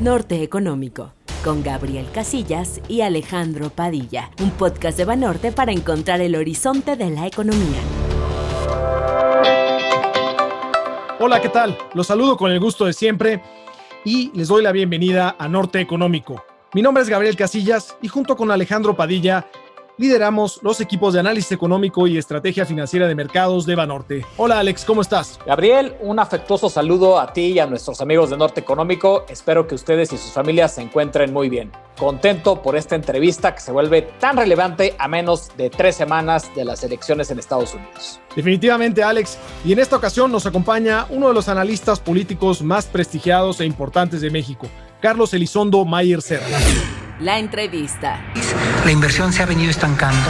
Norte Económico, con Gabriel Casillas y Alejandro Padilla, un podcast de Banorte para encontrar el horizonte de la economía. Hola, ¿qué tal? Los saludo con el gusto de siempre y les doy la bienvenida a Norte Económico. Mi nombre es Gabriel Casillas y junto con Alejandro Padilla lideramos los equipos de análisis económico y estrategia financiera de mercados de Banorte. Hola Alex, ¿cómo estás? Gabriel, un afectuoso saludo a ti y a nuestros amigos de Norte Económico. Espero que ustedes y sus familias se encuentren muy bien. Contento por esta entrevista que se vuelve tan relevante a menos de tres semanas de las elecciones en Estados Unidos. Definitivamente Alex, y en esta ocasión nos acompaña uno de los analistas políticos más prestigiados e importantes de México, Carlos Elizondo Mayer Serra. La entrevista. La inversión se ha venido estancando.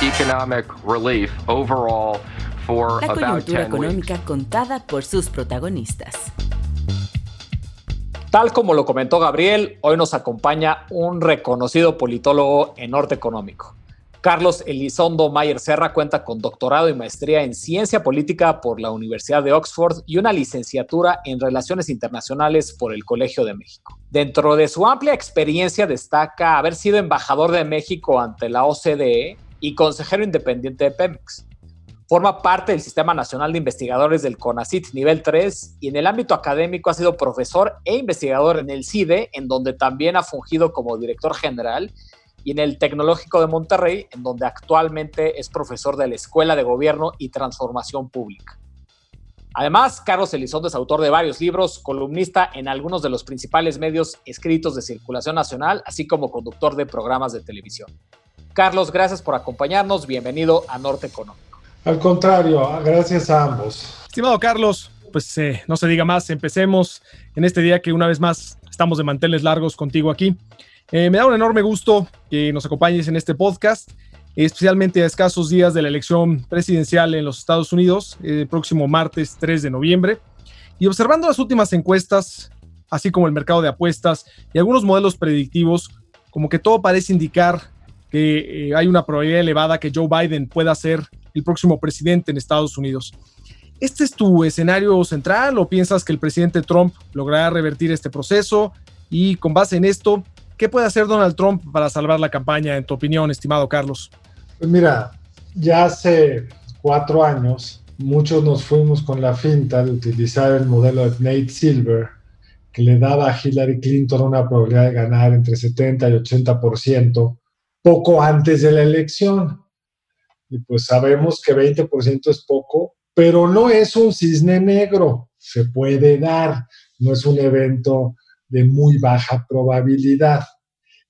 Economic relief overall for La coyuntura económica contada por sus protagonistas. Tal como lo comentó Gabriel, hoy nos acompaña un reconocido politólogo en norte económico. Carlos Elizondo Mayer Serra cuenta con doctorado y maestría en ciencia política por la Universidad de Oxford y una licenciatura en relaciones internacionales por el Colegio de México. Dentro de su amplia experiencia destaca haber sido embajador de México ante la OCDE y consejero independiente de Pemex. Forma parte del Sistema Nacional de Investigadores del CONACIT nivel 3 y en el ámbito académico ha sido profesor e investigador en el CIDE, en donde también ha fungido como director general y en el Tecnológico de Monterrey, en donde actualmente es profesor de la Escuela de Gobierno y Transformación Pública. Además, Carlos Elizondo es autor de varios libros, columnista en algunos de los principales medios escritos de circulación nacional, así como conductor de programas de televisión. Carlos, gracias por acompañarnos. Bienvenido a Norte Económico. Al contrario, gracias a ambos. Estimado Carlos, pues eh, no se diga más, empecemos en este día que una vez más estamos de manteles largos contigo aquí. Eh, me da un enorme gusto que nos acompañes en este podcast, especialmente a escasos días de la elección presidencial en los Estados Unidos, el próximo martes 3 de noviembre. Y observando las últimas encuestas, así como el mercado de apuestas y algunos modelos predictivos, como que todo parece indicar que eh, hay una probabilidad elevada que Joe Biden pueda ser el próximo presidente en Estados Unidos. ¿Este es tu escenario central o piensas que el presidente Trump logrará revertir este proceso? Y con base en esto, ¿Qué puede hacer Donald Trump para salvar la campaña, en tu opinión, estimado Carlos? Pues mira, ya hace cuatro años muchos nos fuimos con la finta de utilizar el modelo de Nate Silver, que le daba a Hillary Clinton una probabilidad de ganar entre 70 y 80% poco antes de la elección. Y pues sabemos que 20% es poco, pero no es un cisne negro, se puede dar, no es un evento de muy baja probabilidad.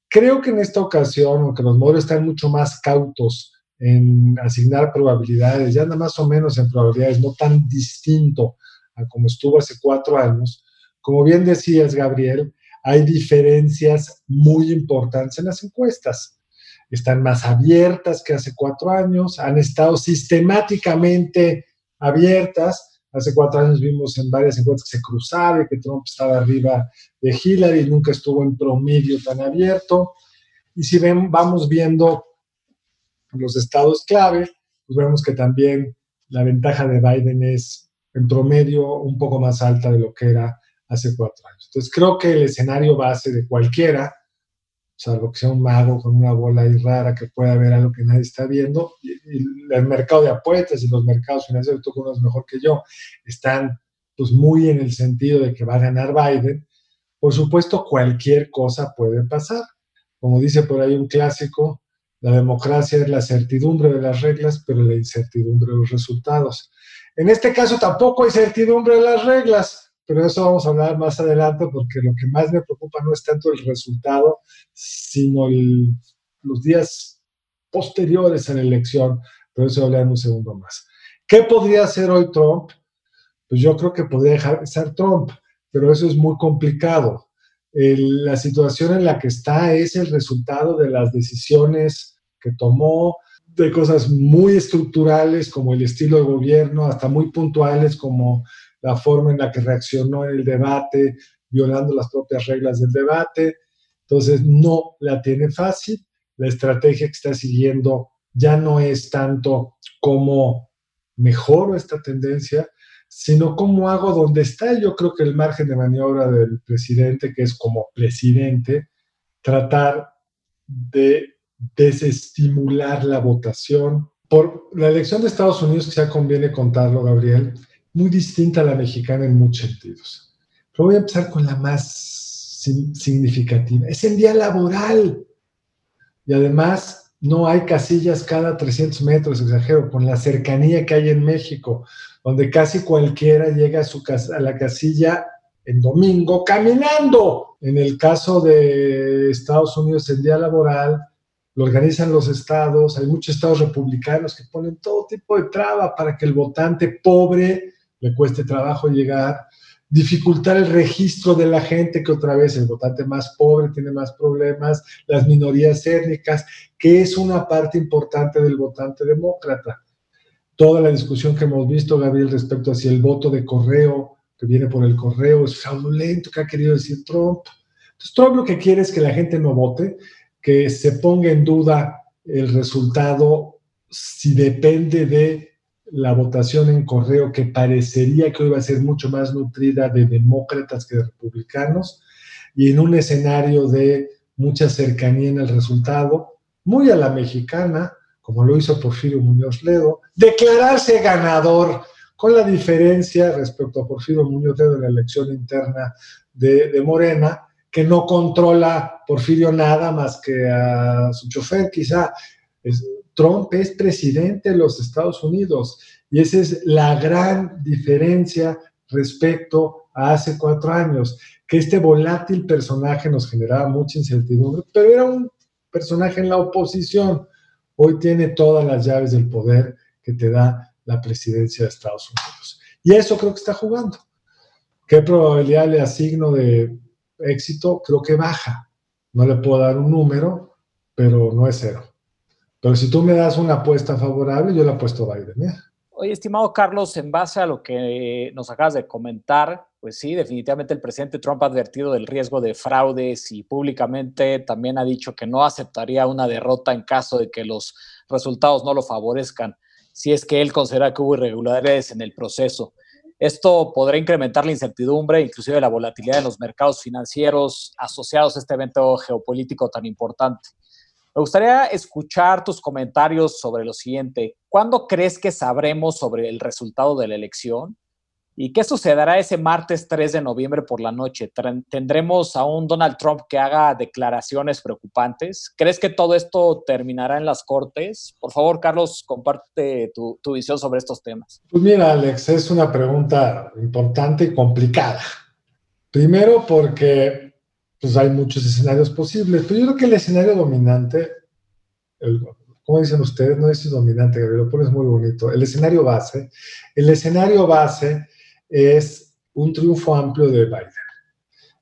Creo que en esta ocasión, aunque los modelos están mucho más cautos en asignar probabilidades, ya nada más o menos en probabilidades, no tan distinto a como estuvo hace cuatro años, como bien decías, Gabriel, hay diferencias muy importantes en las encuestas. Están más abiertas que hace cuatro años, han estado sistemáticamente abiertas, Hace cuatro años vimos en varias encuestas que se cruzaba y que Trump estaba arriba de Hillary, nunca estuvo en promedio tan abierto. Y si ven, vamos viendo los estados clave, pues vemos que también la ventaja de Biden es en promedio un poco más alta de lo que era hace cuatro años. Entonces creo que el escenario base de cualquiera salvo que sea un mago con una bola ahí rara que pueda ver algo que nadie está viendo. Y, el mercado de apuestas y los mercados financieros, tú conoces mejor que yo, están pues muy en el sentido de que va a ganar Biden. Por supuesto, cualquier cosa puede pasar. Como dice por ahí un clásico, la democracia es la certidumbre de las reglas, pero la incertidumbre de los resultados. En este caso tampoco hay certidumbre de las reglas, pero eso vamos a hablar más adelante porque lo que más me preocupa no es tanto el resultado, sino los días posteriores a la elección, pero eso hablar en un segundo más. ¿Qué podría hacer hoy Trump? Pues yo creo que podría dejar de ser Trump, pero eso es muy complicado. la situación en la que está es el resultado de las decisiones que tomó, de cosas muy estructurales como el estilo de gobierno, hasta muy puntuales como la forma en la que reaccionó en el debate, violando las propias reglas del debate. Entonces, no la tiene fácil. La estrategia que está siguiendo ya no es tanto como mejoro esta tendencia, sino cómo hago donde está. Yo creo que el margen de maniobra del presidente, que es como presidente, tratar de desestimular la votación. Por la elección de Estados Unidos, ya conviene contarlo, Gabriel, muy distinta a la mexicana en muchos sentidos. Pero voy a empezar con la más significativa. Es el día laboral. Y además no hay casillas cada 300 metros, exagero, con la cercanía que hay en México, donde casi cualquiera llega a, su casa, a la casilla en domingo caminando. En el caso de Estados Unidos, el día laboral lo organizan los estados, hay muchos estados republicanos que ponen todo tipo de traba para que el votante pobre le cueste trabajo llegar, dificultar el registro de la gente, que otra vez el votante más pobre tiene más problemas, las minorías étnicas, que es una parte importante del votante demócrata. Toda la discusión que hemos visto, Gabriel, respecto a si el voto de correo, que viene por el correo, es fraudulento, que ha querido decir Trump. Entonces, Trump lo que quiere es que la gente no vote, que se ponga en duda el resultado si depende de la votación en correo que parecería que hoy va a ser mucho más nutrida de demócratas que de republicanos y en un escenario de mucha cercanía en el resultado, muy a la mexicana, como lo hizo Porfirio Muñoz Ledo, declararse ganador con la diferencia respecto a Porfirio Muñoz Ledo en la elección interna de, de Morena, que no controla Porfirio nada más que a su chofer, quizá. Es, Trump es presidente de los Estados Unidos y esa es la gran diferencia respecto a hace cuatro años, que este volátil personaje nos generaba mucha incertidumbre, pero era un personaje en la oposición. Hoy tiene todas las llaves del poder que te da la presidencia de Estados Unidos. Y eso creo que está jugando. ¿Qué probabilidad le asigno de éxito? Creo que baja. No le puedo dar un número, pero no es cero. Pero si tú me das una apuesta favorable, yo la apuesto a Biden. ¿eh? Oye, estimado Carlos, en base a lo que nos acabas de comentar, pues sí, definitivamente el presidente Trump ha advertido del riesgo de fraudes y públicamente también ha dicho que no aceptaría una derrota en caso de que los resultados no lo favorezcan, si es que él considera que hubo irregularidades en el proceso. Esto podrá incrementar la incertidumbre, inclusive la volatilidad en los mercados financieros asociados a este evento geopolítico tan importante. Me gustaría escuchar tus comentarios sobre lo siguiente. ¿Cuándo crees que sabremos sobre el resultado de la elección? ¿Y qué sucederá ese martes 3 de noviembre por la noche? ¿Tendremos a un Donald Trump que haga declaraciones preocupantes? ¿Crees que todo esto terminará en las cortes? Por favor, Carlos, comparte tu, tu visión sobre estos temas. Pues mira, Alex, es una pregunta importante y complicada. Primero porque pues hay muchos escenarios posibles, pero yo creo que el escenario dominante, como dicen ustedes, no es dominante, Gabriel, lo pones muy bonito, el escenario base, el escenario base es un triunfo amplio de Biden.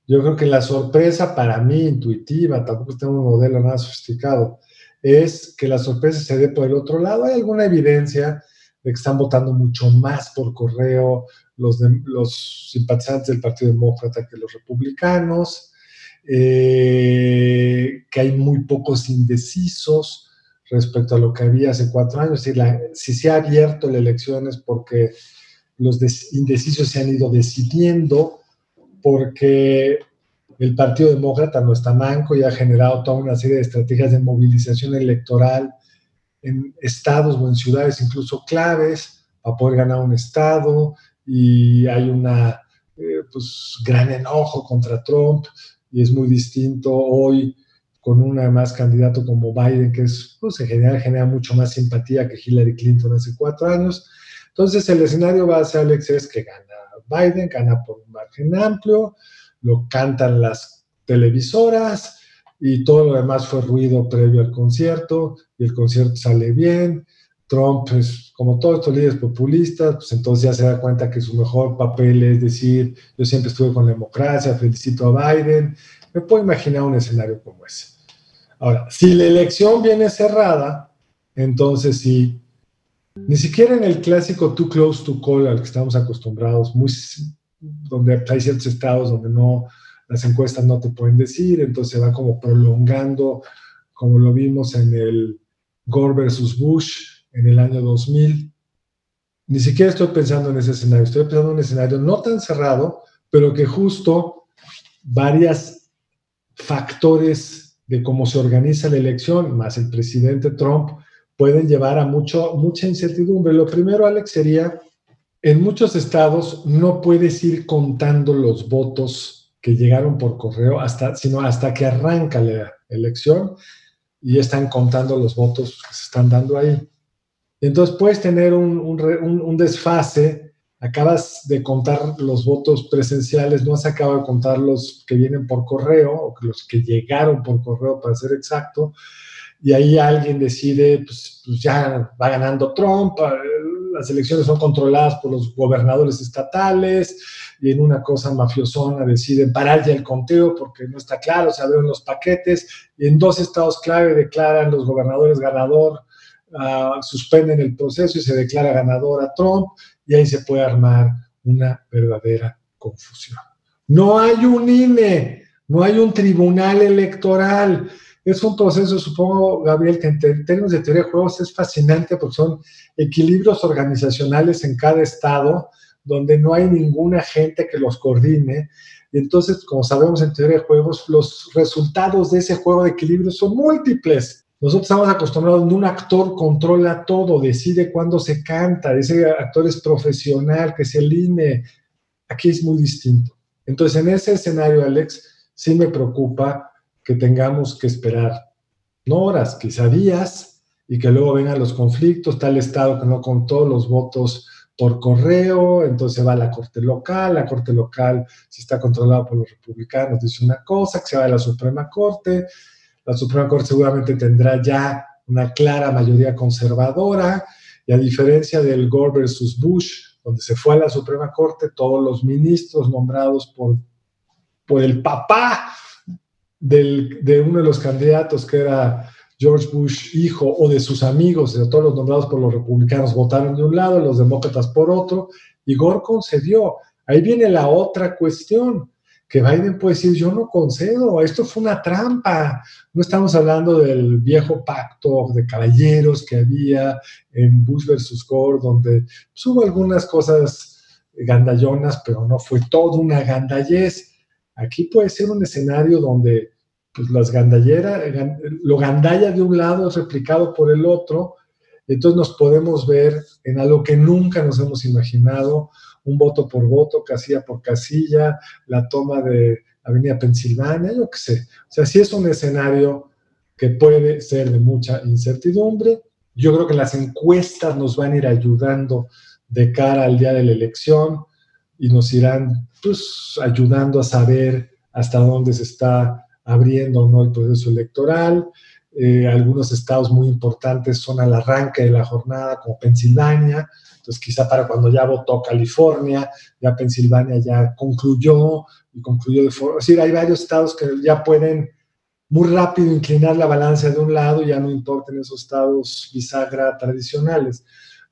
Yo creo que la sorpresa para mí, intuitiva, tampoco tengo un modelo nada sofisticado, es que la sorpresa se dé por el otro lado. Hay alguna evidencia de que están votando mucho más por correo los, los simpatizantes del Partido Demócrata que los republicanos eh, que hay muy pocos indecisos respecto a lo que había hace cuatro años. Si, se ha abierto la elección es porque los indecisos se han ido decidiendo, porque el Partido Demócrata no está manco y ha generado toda una serie de estrategias de movilización electoral en estados o en ciudades incluso claves para poder ganar un estado y hay una eh, pues, gran enojo contra Trump y es muy distinto hoy con un además candidato como Biden, que es, pues en general genera mucho más simpatía que Hillary Clinton hace cuatro años. Entonces el escenario base, Alex, es que gana Biden, gana por un margen amplio, lo cantan las televisoras y todo lo demás fue ruido previo al concierto y el concierto sale bien. Trump, pues, como todos estos líderes populistas, pues entonces ya se da cuenta que su mejor papel es decir, yo siempre estuve con la democracia, felicito a Biden. Me puedo imaginar un escenario como ese. Ahora, si la elección viene cerrada, entonces sí, ni siquiera en el clásico too close to call al que estamos acostumbrados, muy, donde hay ciertos estados donde no, las encuestas no te pueden decir, entonces va como prolongando, como lo vimos en el Gore versus Bush, en el año 2000. ni siquiera estoy pensando en ese escenario, estoy pensando en un escenario no tan cerrado, pero que justo varias factores de cómo se organiza la elección, más el presidente Trump, pueden llevar a mucho, mucha incertidumbre. Lo primero, Alex, sería, en muchos estados no puedes ir contando los votos que llegaron por correo, hasta, sino hasta que arranca la elección y están contando los votos que se están dando ahí. Entonces puedes tener un, desfase, acabas de contar los votos presenciales, no has acabado de contar los que vienen por correo o los que llegaron por correo para ser exacto, y ahí alguien decide, pues, pues ya va ganando Trump, eh, las elecciones son controladas por los gobernadores estatales y en una cosa mafiosona deciden parar ya el conteo porque no está claro, se abrieron los paquetes y en dos estados clave declaran los gobernadores ganador, uh, suspenden el proceso y se declara ganador a Trump y ahí se puede armar una verdadera confusión. No hay un INE, no hay un tribunal electoral es un proceso, supongo, Gabriel, que en términos de teoría de juegos es fascinante porque son equilibrios organizacionales en cada estado donde no hay ninguna gente que los coordine. Y entonces, como sabemos en teoría de juegos, los resultados de ese juego de equilibrio son múltiples. Nosotros estamos acostumbrados a un actor controla todo, decide cuándo se canta, ese actor es profesional, que es el INE. Aquí es muy distinto. Entonces, en ese escenario, Alex, sí me preocupa que tengamos que esperar, no horas, quizá días, y que luego vengan los conflictos, tal estado que no contó los votos por correo, entonces va a la corte local, la corte local, si está controlada por los republicanos, dice una cosa, que se va a la Suprema Corte, la Suprema Corte seguramente tendrá ya una clara mayoría conservadora, y a diferencia del Gore versus Bush, donde se fue a la Suprema Corte, todos los ministros nombrados por, por el papá de uno de los candidatos que era George Bush hijo o de sus amigos, de todos los nombrados por los republicanos, votaron de un lado, los demócratas por otro, y Gore concedió. Ahí viene la otra cuestión, que Biden puede decir, yo no concedo, esto fue una trampa. No estamos hablando del viejo pacto de caballeros que había en Bush versus Gore, donde pues, hubo algunas cosas gandallonas, pero no fue todo una gandallez. Aquí puede ser un escenario donde pues las gandalleras, lo gandalla de un lado es replicado por el otro, entonces nos podemos ver en algo que nunca nos hemos imaginado, un voto por voto, casilla por casilla, la toma de Avenida Pensilvania, yo qué sé. O sea, sí es un escenario que puede ser de mucha incertidumbre. Yo creo que las encuestas nos van a ir ayudando de cara al día de la elección y nos irán pues, ayudando a saber hasta dónde se está abriendo o no el proceso electoral. Eh, algunos estados muy importantes son al arranque de la jornada, como Pensilvania. Entonces, quizá para cuando ya votó California, ya Pensilvania ya concluyó y concluyó de forma. Es decir, hay varios estados que ya pueden muy rápido inclinar la balanza de un lado, ya no importan esos estados bisagra tradicionales.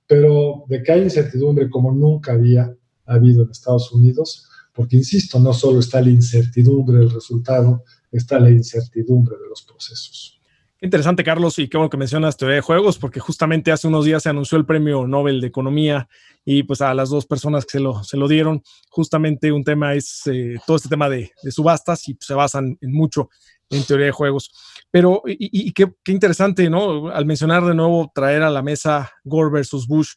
Pero de que hay incertidumbre como nunca había habido en Estados Unidos, porque insisto, no solo está la incertidumbre del resultado, está la incertidumbre de los procesos. Interesante, Carlos, y qué bueno que mencionas teoría de juegos, porque justamente hace unos días se anunció el premio Nobel de Economía y pues a las dos personas que se lo, se lo dieron, justamente un tema es eh, todo este tema de, subastas y pues, se basan en mucho en teoría de juegos. Pero, y, qué, qué, interesante, ¿no? Al mencionar de nuevo traer a la mesa Gore versus Bush,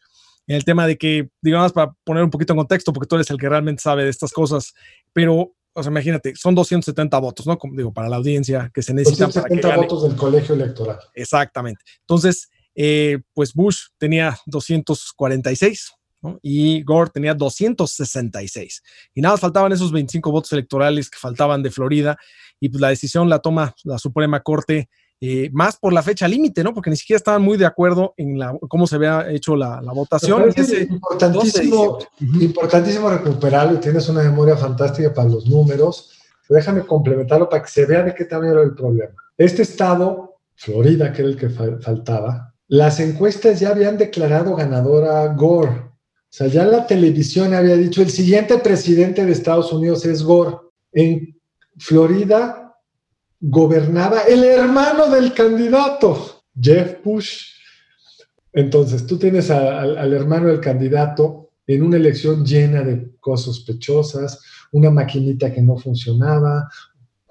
en el tema de que, digamos, para poner un poquito en contexto, porque tú eres el que realmente sabe de estas cosas, pero o sea, imagínate, son 270 votos, ¿no? Como digo, para la audiencia que se necesitan 270 para votos del colegio electoral. Exactamente. Entonces, eh, pues Bush tenía 246, ¿no? Y Gore tenía 266. Y nada, faltaban esos 25 votos electorales que faltaban de Florida, y pues la decisión la toma la Suprema Corte eh, más por la fecha límite, ¿no? Porque ni siquiera estaban muy de acuerdo en la, cómo se había hecho la, votación. Es importantísimo, importantísimo recuperarlo y tienes una memoria fantástica para los números. Déjame complementarlo para que se vea de qué tamaño era el problema. Este estado, Florida, que era el que faltaba, las encuestas ya habían declarado ganadora Gore. O sea, ya la televisión había dicho, el siguiente presidente de Estados Unidos es Gore. En Florida gobernaba el hermano del candidato, Jeff Bush. Entonces, tú tienes al hermano del candidato en una elección llena de cosas sospechosas, una maquinita que no funcionaba,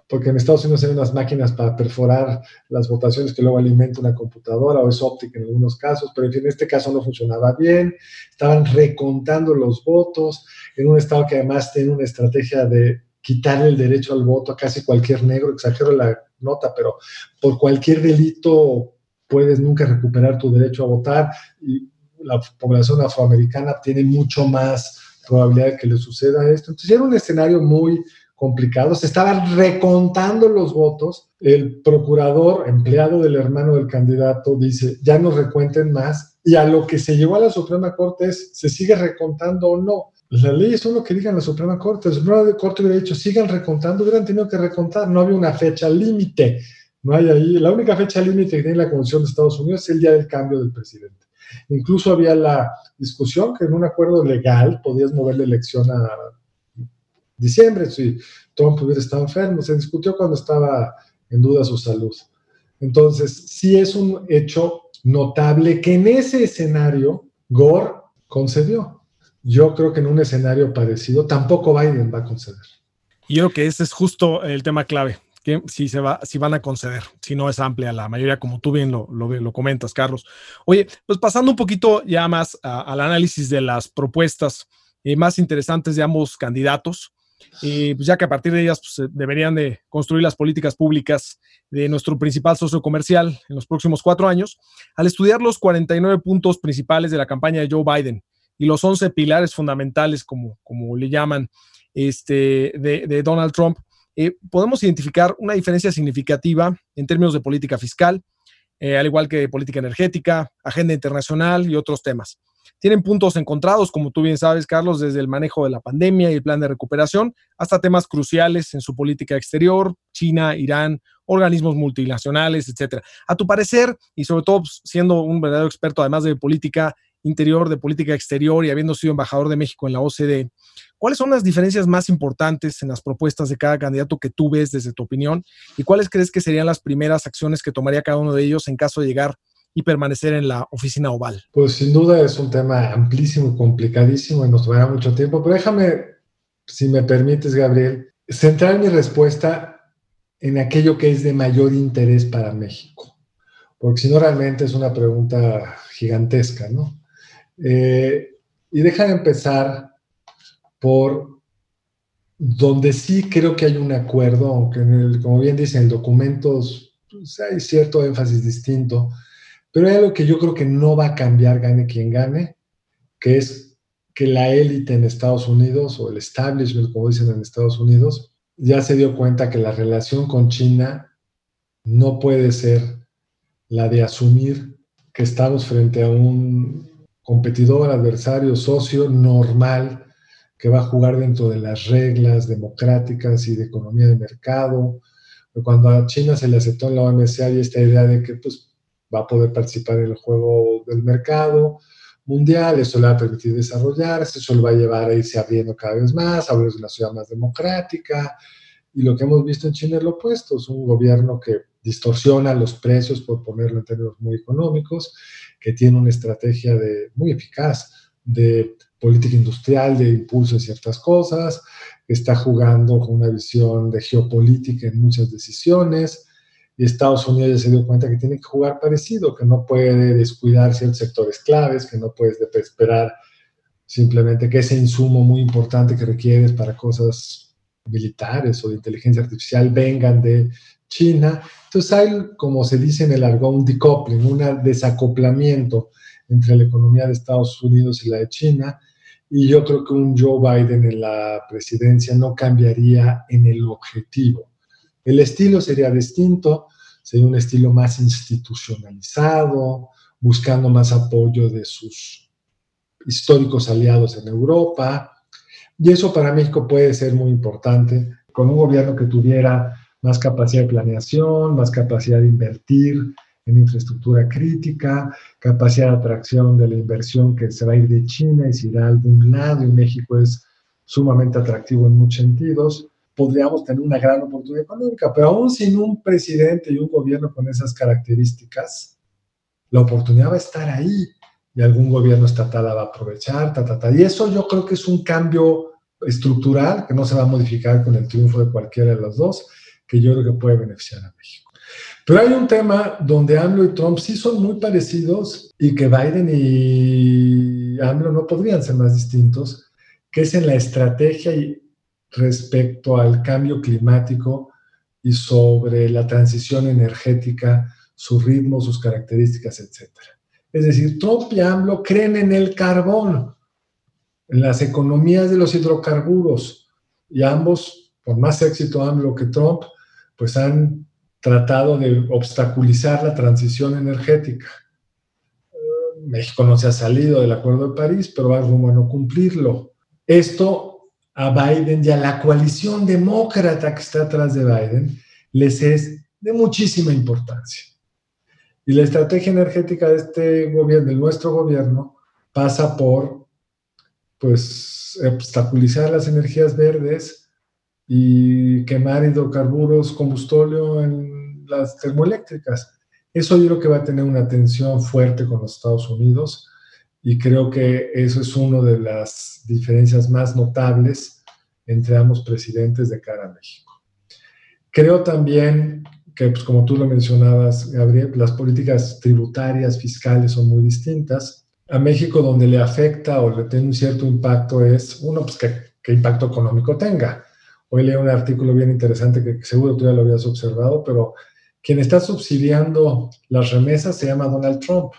porque en Estados Unidos hay unas máquinas para perforar las votaciones que luego alimenta una computadora o es óptica en algunos casos, pero en este caso no funcionaba bien, estaban recontando los votos en un estado que además tiene una estrategia de quitarle el derecho al voto a casi cualquier negro, exagero la nota, pero por cualquier delito puedes nunca recuperar tu derecho a votar y la población afroamericana tiene mucho más probabilidad de que le suceda esto. Entonces era un escenario muy complicado, se estaban recontando los votos, el procurador, empleado del hermano del candidato, dice, ya no recuenten más, y a lo que se llevó a la Suprema Corte es, ¿se sigue recontando o no? La ley es uno que diga en la Suprema Corte. La Suprema Corte hubiera dicho, sigan recontando, hubieran tenido que recontar. No había una fecha límite. No hay ahí. La única fecha límite que tiene la Constitución de Estados Unidos es el día del cambio del presidente. Incluso había la discusión que en un acuerdo legal podías mover la elección a diciembre si Trump hubiera estado enfermo. Se discutió cuando estaba en duda su salud. Entonces, sí es un hecho notable que en ese escenario Gore concedió. Yo creo que en un escenario parecido tampoco Biden va a conceder. Yo creo que ese es justo el tema clave, que si, se va, si van a conceder, si no es amplia la mayoría, como tú bien lo, comentas, Carlos. Oye, pues pasando un poquito ya más al análisis de las propuestas eh, más interesantes de ambos candidatos, y pues ya que a partir de ellas pues, deberían de construir las políticas públicas de nuestro principal socio comercial en los próximos cuatro años, al estudiar los 49 puntos principales de la campaña de Joe Biden, y los 11 pilares fundamentales, como, como le llaman, este, de, Donald Trump, eh, podemos identificar una diferencia significativa en términos de política fiscal, eh, al igual que de política energética, agenda internacional y otros temas. Tienen puntos encontrados, como tú bien sabes, Carlos, desde el manejo de la pandemia y el plan de recuperación hasta temas cruciales en su política exterior, China, Irán, organismos multinacionales, etcétera. A tu parecer, y sobre todo pues, siendo un verdadero experto además de política interior, de política exterior y habiendo sido embajador de México en la OCDE, ¿cuáles son las diferencias más importantes en las propuestas de cada candidato que tú ves desde tu opinión? ¿Y cuáles crees que serían las primeras acciones que tomaría cada uno de ellos en caso de llegar y permanecer en la oficina oval? Pues sin duda es un tema amplísimo, complicadísimo y nos tomará mucho tiempo, pero déjame, si me permites, Gabriel, centrar mi respuesta en aquello que es de mayor interés para México, porque si no realmente es una pregunta gigantesca, ¿no? Eh, y deja de empezar por donde sí creo que hay un acuerdo, aunque como bien dicen, el documento pues, hay cierto énfasis distinto, pero hay algo que yo creo que no va a cambiar, gane quien gane, que es que la élite en Estados Unidos, o el establishment, como dicen en Estados Unidos, ya se dio cuenta que la relación con China no puede ser la de asumir que estamos frente a un competidor, adversario, socio normal que va a jugar dentro de las reglas democráticas y de economía de mercado. Cuando a China se le aceptó en la OMC hay esta idea de que pues, va a poder participar en el juego del mercado mundial, eso le va a permitir desarrollarse, eso le va a llevar a irse abriendo cada vez más, a una ciudad más democrática. Y lo que hemos visto en China es lo opuesto, es un gobierno que distorsiona los precios, por ponerlo en términos muy económicos, que tiene una estrategia de, muy eficaz de política industrial, de impulso en ciertas cosas, que está jugando con una visión de geopolítica en muchas decisiones, y Estados Unidos ya se dio cuenta que tiene que jugar parecido, que no puede descuidar ciertos sectores claves, que no puedes esperar simplemente que ese insumo muy importante que requieres para cosas militares o de inteligencia artificial vengan de China. Entonces hay, como se dice en el argot, un decoupling, un desacoplamiento entre la economía de Estados Unidos y la de China. Y yo creo que un Joe Biden en la presidencia no cambiaría en el objetivo. El estilo sería distinto, sería un estilo más institucionalizado, buscando más apoyo de sus históricos aliados en Europa. Y eso para México puede ser muy importante, con un gobierno que tuviera más capacidad de planeación, más capacidad de invertir en infraestructura crítica, capacidad de atracción de la inversión que se va a ir de China y se irá a algún lado y México es sumamente atractivo en muchos sentidos, podríamos tener una gran oportunidad económica, pero aún sin un presidente y un gobierno con esas características, la oportunidad va a estar ahí y algún gobierno estatal la va a aprovechar, ta, ta, ta. Y eso yo creo que es un cambio estructural que no se va a modificar con el triunfo de cualquiera de los dos, que yo creo que puede beneficiar a México. Pero hay un tema donde AMLO y Trump sí son muy parecidos y que Biden y AMLO no podrían ser más distintos, que es en la estrategia respecto al cambio climático y sobre la transición energética, su ritmo, sus características, etc. Es decir, Trump y AMLO creen en el carbón, en las economías de los hidrocarburos, y ambos, por más éxito AMLO que Trump, pues han tratado de obstaculizar la transición energética. México no se ha salido del Acuerdo de París, pero va rumbo a no cumplirlo. Esto a Biden y a la coalición demócrata que está atrás de Biden les es de muchísima importancia. Y la estrategia energética de este gobierno, de nuestro gobierno, pasa por pues obstaculizar las energías verdes y quemar hidrocarburos, combustóleo en las termoeléctricas. Eso yo creo que va a tener una tensión fuerte con los Estados Unidos y creo que eso es una de las diferencias más notables entre ambos presidentes de cara a México. Creo también que, pues, como tú lo mencionabas, Gabriel, las políticas tributarias, fiscales son muy distintas. A México donde le afecta o le tiene un cierto impacto es, uno, pues qué impacto económico tenga. Hoy leí un artículo bien interesante que seguro tú ya lo habías observado, pero quien está subsidiando las remesas se llama Donald Trump,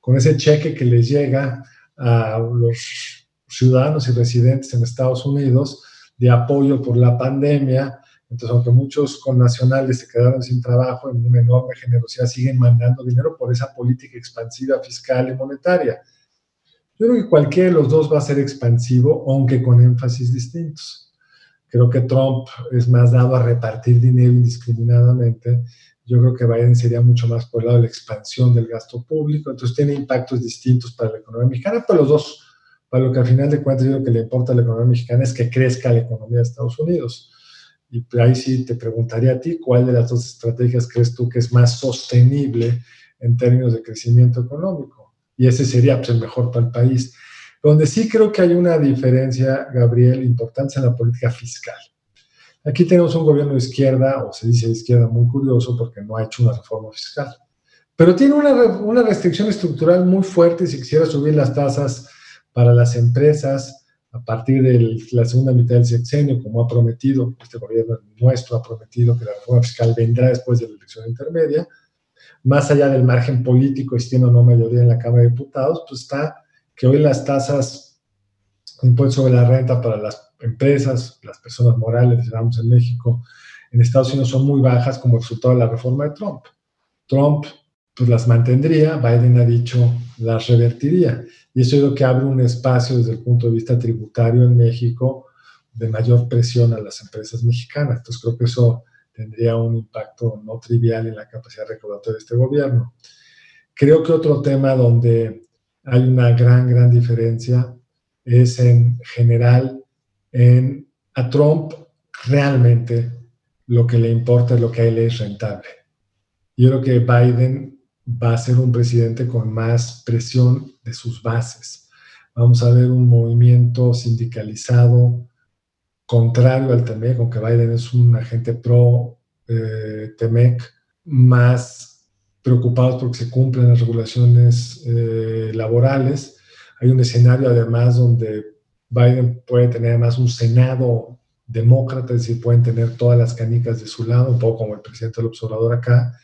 con ese cheque que les llega a los ciudadanos y residentes en Estados Unidos de apoyo por la pandemia. Entonces, aunque muchos connacionales se quedaron sin trabajo, en una enorme generosidad siguen mandando dinero por esa política expansiva fiscal y monetaria. Yo creo que cualquiera de los dos va a ser expansivo, aunque con énfasis distintos. Creo que Trump es más dado a repartir dinero indiscriminadamente yo creo que Biden sería mucho más por el lado de la expansión del gasto público, entonces tiene impactos distintos para la economía mexicana, pero los dos, para lo que al final de cuentas yo lo que le importa a la economía mexicana es que crezca la economía de Estados Unidos. Y ahí sí te preguntaría a ti, ¿cuál de las dos estrategias crees tú que es más sostenible en términos de crecimiento económico? Y ese sería pues, el mejor para el país. Donde sí creo que hay una diferencia, Gabriel, importante en la política fiscal. Aquí tenemos un gobierno de izquierda, o se dice de izquierda, muy curioso porque no ha hecho una reforma fiscal. Pero tiene una, una restricción estructural muy fuerte si quisiera subir las tasas para las empresas a partir de la segunda mitad del sexenio, como ha prometido, este gobierno nuestro ha prometido que la reforma fiscal vendrá después de la elección intermedia, más allá del margen político, si tiene o no mayoría en la Cámara de Diputados, pues está que hoy las tasas de sobre la renta para las empresas, las personas morales, digamos, en México, en Estados Unidos son muy bajas como resultado de la reforma de Trump. Trump pues las mantendría, Biden ha dicho las revertiría. Y eso es lo que abre un espacio desde el punto de vista tributario en México de mayor presión a las empresas mexicanas. Entonces creo que eso tendría un impacto no trivial en la capacidad recaudatoria de este gobierno. Creo que otro tema donde hay una gran, gran diferencia es en general en, a Trump realmente lo que le importa es lo que a él es rentable. Yo creo que Biden va a ser un presidente con más presión de sus bases. Vamos a ver un movimiento sindicalizado contrario al TEMEC, aunque Biden es un agente pro eh, TEMEC, más preocupados porque se cumplen las regulaciones eh, laborales. Hay un escenario además donde Biden puede tener además un Senado demócrata, es decir, pueden tener todas las canicas de su lado, un poco como el presidente del observador acá.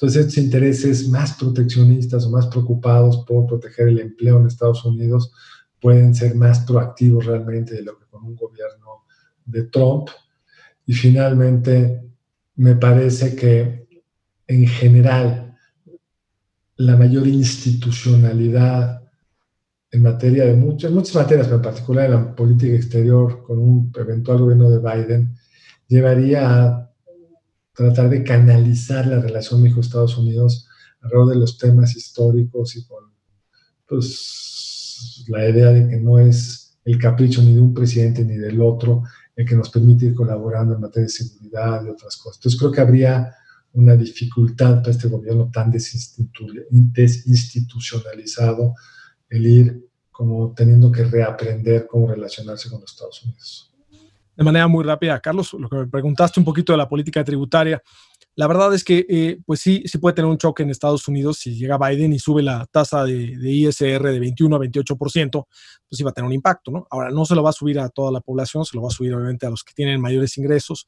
Entonces, estos intereses más proteccionistas o más preocupados por proteger el empleo en Estados Unidos pueden ser más proactivos realmente de lo que con un gobierno de Trump. Y finalmente, me parece que en general la mayor institucionalidad en materia de muchas, muchas materias, pero en particular en la política exterior, con un eventual gobierno de Biden, llevaría a tratar de canalizar la relación México-Estados Unidos alrededor de los temas históricos y con pues, la idea de que no es el capricho ni de un presidente ni del otro el que nos permite ir colaborando en materia de seguridad y otras cosas. Entonces creo que habría una dificultad para este gobierno tan desinstitucionalizado el ir como teniendo que reaprender cómo relacionarse con los Estados Unidos. De manera muy rápida, Carlos, lo que me preguntaste un poquito de la política tributaria, la verdad es que, eh, pues sí, sí puede tener un choque en Estados Unidos si llega Biden y sube la tasa de, ISR de 21 a 28%, pues sí va a tener un impacto, ¿no? Ahora, no se lo va a subir a toda la población, se lo va a subir obviamente a los que tienen mayores ingresos,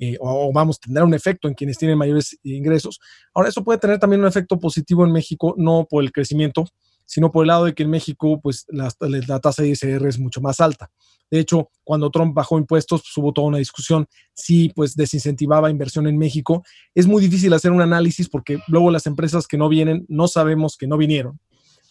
eh, o, vamos, tendrá un efecto en quienes tienen mayores ingresos. Ahora, eso puede tener también un efecto positivo en México, no por el crecimiento, sino por el lado de que en México, pues la, tasa de ISR es mucho más alta. De hecho, cuando Trump bajó impuestos, pues, hubo toda una discusión si pues desincentivaba inversión en México. Es muy difícil hacer un análisis porque luego las empresas que no vienen no sabemos que no vinieron,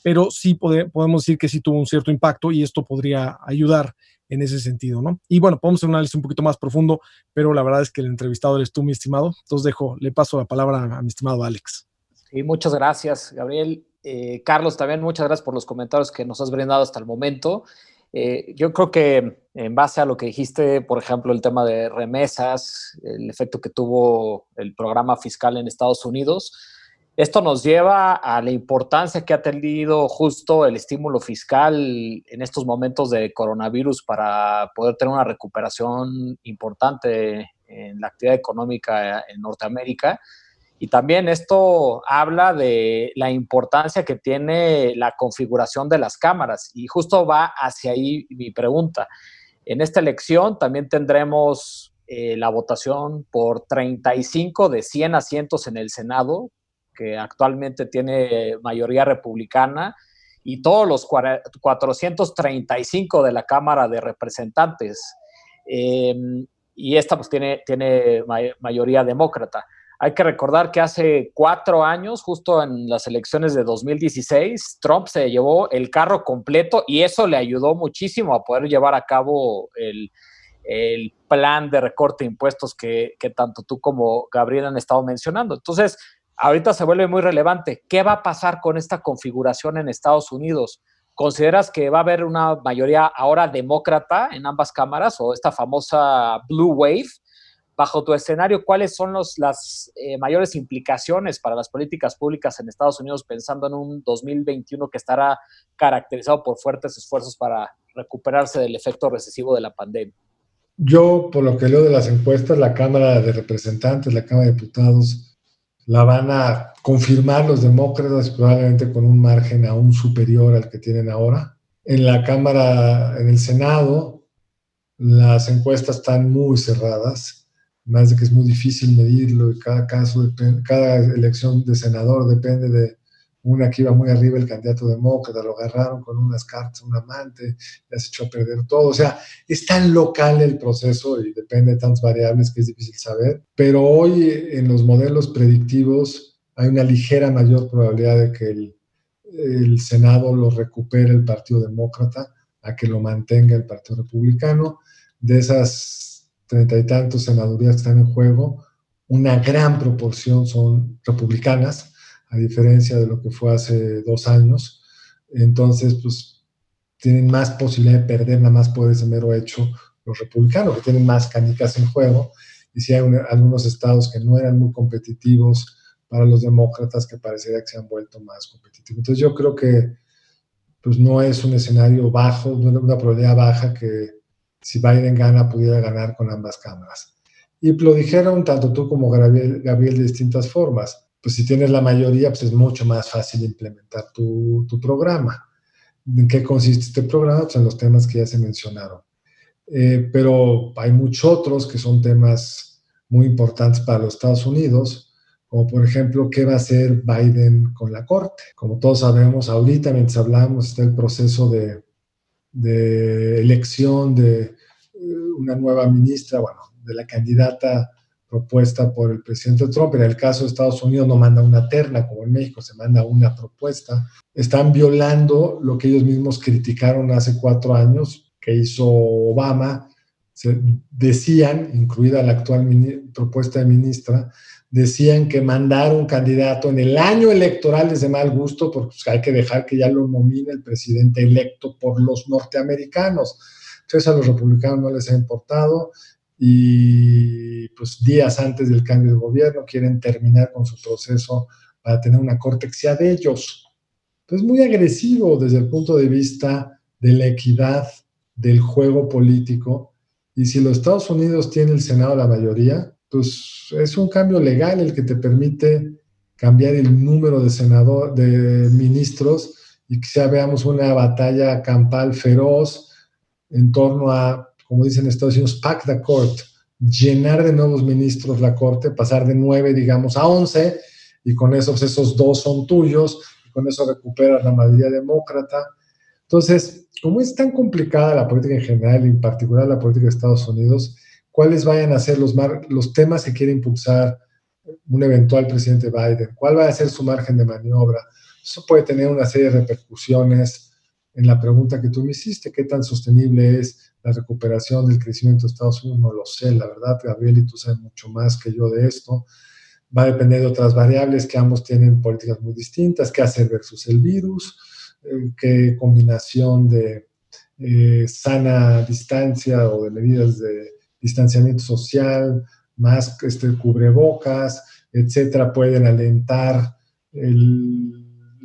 pero sí podemos decir que sí tuvo un cierto impacto y esto podría ayudar en ese sentido, ¿no? Y bueno, podemos hacer un análisis un poquito más profundo, pero la verdad es que el entrevistado eres tú, mi estimado. Entonces dejo, le paso la palabra a, mi estimado Alex. Sí, muchas gracias, Gabriel. Eh, Carlos, también muchas gracias por los comentarios que nos has brindado hasta el momento. Eh, yo creo que en base a lo que dijiste, por ejemplo, el tema de remesas, el efecto que tuvo el programa fiscal en Estados Unidos, esto nos lleva a la importancia que ha tenido justo el estímulo fiscal en estos momentos de coronavirus para poder tener una recuperación importante en la actividad económica en Norteamérica. Y también esto habla de la importancia que tiene la configuración de las cámaras. Y justo va hacia ahí mi pregunta. En esta elección también tendremos eh, la votación por 35 de 100 asientos en el Senado, que actualmente tiene mayoría republicana, y todos los 435 de la Cámara de Representantes. Em, y esta pues tiene, tiene mayoría demócrata. Hay que recordar que hace cuatro años, justo en las elecciones de 2016, Trump se llevó el carro completo y eso le ayudó muchísimo a poder llevar a cabo el, plan de recorte de impuestos que, que, tanto tú como Gabriel han estado mencionando. Entonces, ahorita se vuelve muy relevante. ¿Qué va a pasar con esta configuración en Estados Unidos? ¿Consideras que va a haber una mayoría ahora demócrata en ambas cámaras o esta famosa Blue Wave? Bajo tu escenario, ¿cuáles son los, las eh, mayores implicaciones para las políticas públicas en Estados Unidos pensando en un 2021 que estará caracterizado por fuertes esfuerzos para recuperarse del efecto recesivo de la pandemia? Yo, por lo que leo de las encuestas, la Cámara de Representantes, la Cámara de Diputados, la van a confirmar los demócratas probablemente con un margen aún superior al que tienen ahora. En la Cámara, en el Senado, las encuestas están muy cerradas más de que es muy difícil medirlo y cada caso, cada elección de senador depende de una que iba muy arriba, el candidato demócrata, lo agarraron con unas cartas, un amante, le has hecho a perder todo. O sea, es tan local el proceso y depende de tantas variables que es difícil saber. Pero hoy en los modelos predictivos hay una ligera mayor probabilidad de que el, el Senado lo recupere el Partido Demócrata a que lo mantenga el Partido Republicano. De esas treinta y tantos senadurías que están en juego, una gran proporción son republicanas, a diferencia de lo que fue hace dos años. Entonces, pues tienen más posibilidad de perder nada más por ese mero hecho los republicanos, que tienen más canicas en juego. Y si hay algunos estados que no eran muy competitivos para los demócratas, que parecería que se han vuelto más competitivos. Entonces, yo creo que pues no es un escenario bajo, una probabilidad baja que si Biden gana, pudiera ganar con ambas cámaras. Y lo dijeron tanto tú como Gabriel, Gabriel de distintas formas. Pues si tienes la mayoría, pues es mucho más fácil implementar tu, tu programa. ¿En qué consiste este programa? Pues en los temas que ya se mencionaron. Eh, pero hay muchos otros que son temas muy importantes para los Estados Unidos, como por ejemplo, ¿qué va a hacer Biden con la Corte? Como todos sabemos, ahorita mientras hablamos está el proceso de, de elección de una nueva ministra, bueno, de la candidata propuesta por el presidente Trump. En el caso de Estados Unidos no manda una terna como en México, se manda una propuesta. Están violando lo que ellos mismos criticaron hace cuatro años que hizo Obama. Decían, incluida la actual propuesta de ministra, decían que mandar un candidato en el año electoral es de mal gusto porque pues, hay que dejar que ya lo nomine el presidente electo por los norteamericanos entonces a los republicanos no les ha importado y pues días antes del cambio de gobierno, quieren terminar con su proceso para tener una corte que sea de ellos. Es muy agresivo desde el punto de vista de la equidad del juego político. Y si los Estados Unidos tienen el Senado la mayoría, pues es un cambio legal el que te permite cambiar el número de senador, de ministros y que veamos una batalla campal feroz en torno a, como dicen Estados Unidos, pack the court, llenar de nuevos ministros la corte, pasar de nueve, digamos, a once, y con eso pues, esos dos son tuyos, y con eso recuperas la mayoría demócrata. Entonces, como es tan complicada la política en general y en particular la política de Estados Unidos, cuáles vayan a ser los, los temas que quiere impulsar un eventual presidente Biden, cuál va a ser su margen de maniobra. Eso puede tener una serie de repercusiones en la pregunta que tú me hiciste, qué tan sostenible es la recuperación del crecimiento de Estados Unidos, no lo sé, la verdad, Gabriel, y tú sabes mucho más que yo de esto. Va a depender de otras variables que ambos tienen políticas muy distintas, qué hacer versus el virus, eh, qué combinación de eh, sana distancia o de medidas de distanciamiento social, más este, cubrebocas, etcétera, pueden alentar